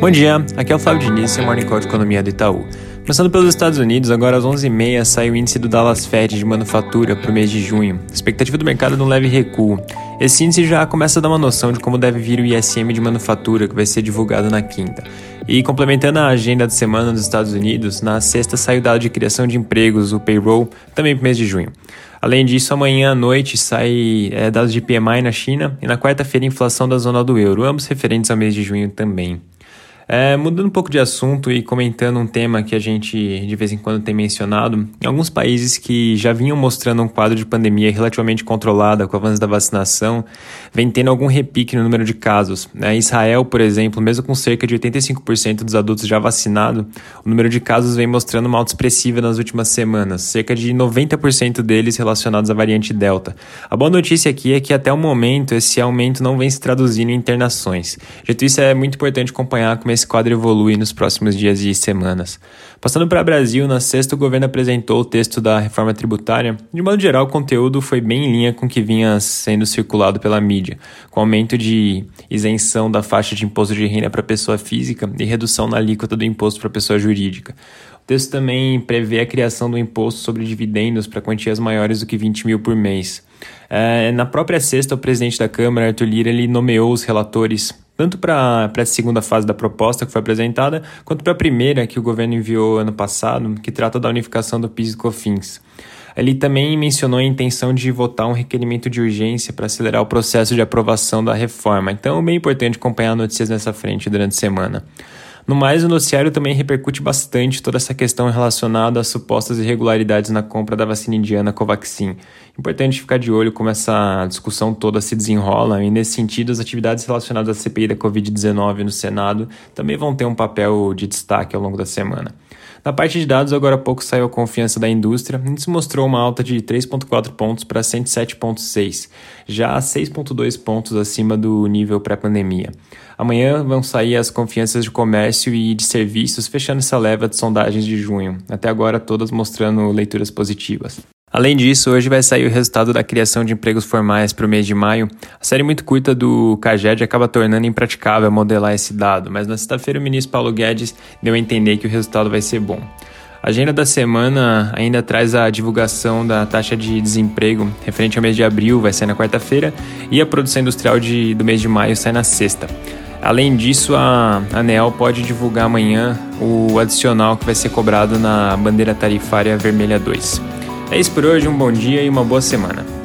Bom dia, aqui é o Flávio Diniz, seu Morning Call de Economia do Itaú. Começando pelos Estados Unidos, agora às 11h30 sai o índice do Dallas Fed de manufatura para o mês de junho. expectativa do mercado de um leve recuo. Esse índice já começa a dar uma noção de como deve vir o ISM de manufatura, que vai ser divulgado na quinta. E complementando a agenda de semana dos Estados Unidos, na sexta sai o dado de criação de empregos, o payroll, também para o mês de junho. Além disso, amanhã à noite sai é, dados de PMI na China e na quarta-feira inflação da zona do euro, ambos referentes ao mês de junho também. É, mudando um pouco de assunto e comentando um tema que a gente de vez em quando tem mencionado, em alguns países que já vinham mostrando um quadro de pandemia relativamente controlada com o avanço da vacinação, vem tendo algum repique no número de casos. Né? Israel, por exemplo, mesmo com cerca de 85% dos adultos já vacinados, o número de casos vem mostrando uma alta expressiva nas últimas semanas, cerca de 90% deles relacionados à variante Delta. A boa notícia aqui é que até o momento esse aumento não vem se traduzindo em internações. Dito isso, é muito importante acompanhar como esse quadro evolui nos próximos dias e semanas. Passando para o Brasil, na sexta o governo apresentou o texto da reforma tributária. De modo geral, o conteúdo foi bem em linha com o que vinha sendo circulado pela mídia, com aumento de isenção da faixa de imposto de renda para pessoa física e redução na alíquota do imposto para pessoa jurídica. O texto também prevê a criação do imposto sobre dividendos para quantias maiores do que 20 mil por mês. É, na própria sexta, o presidente da Câmara, Arthur Lira, ele nomeou os relatores tanto para a segunda fase da proposta que foi apresentada, quanto para a primeira que o governo enviou ano passado, que trata da unificação do PIS e COFINS. Ele também mencionou a intenção de votar um requerimento de urgência para acelerar o processo de aprovação da reforma. Então, é bem importante acompanhar notícias nessa frente durante a semana. No mais, o noticiário também repercute bastante toda essa questão relacionada às supostas irregularidades na compra da vacina indiana Covaxin. Importante ficar de olho como essa discussão toda se desenrola e, nesse sentido, as atividades relacionadas à CPI da Covid-19 no Senado também vão ter um papel de destaque ao longo da semana. Na parte de dados, agora há pouco saiu a confiança da indústria, e se mostrou uma alta de 3,4 pontos para 107,6, já 6,2 pontos acima do nível pré-pandemia. Amanhã vão sair as confianças de comércio e de serviços, fechando essa leva de sondagens de junho, até agora todas mostrando leituras positivas. Além disso, hoje vai sair o resultado da criação de empregos formais para o mês de maio. A série muito curta do CAGED acaba tornando impraticável modelar esse dado, mas na sexta-feira o ministro Paulo Guedes deu a entender que o resultado vai ser bom. A agenda da semana ainda traz a divulgação da taxa de desemprego referente ao mês de abril, vai sair na quarta-feira, e a produção industrial de, do mês de maio sai na sexta. Além disso, a ANEL pode divulgar amanhã o adicional que vai ser cobrado na bandeira tarifária vermelha 2. É isso por hoje, um bom dia e uma boa semana.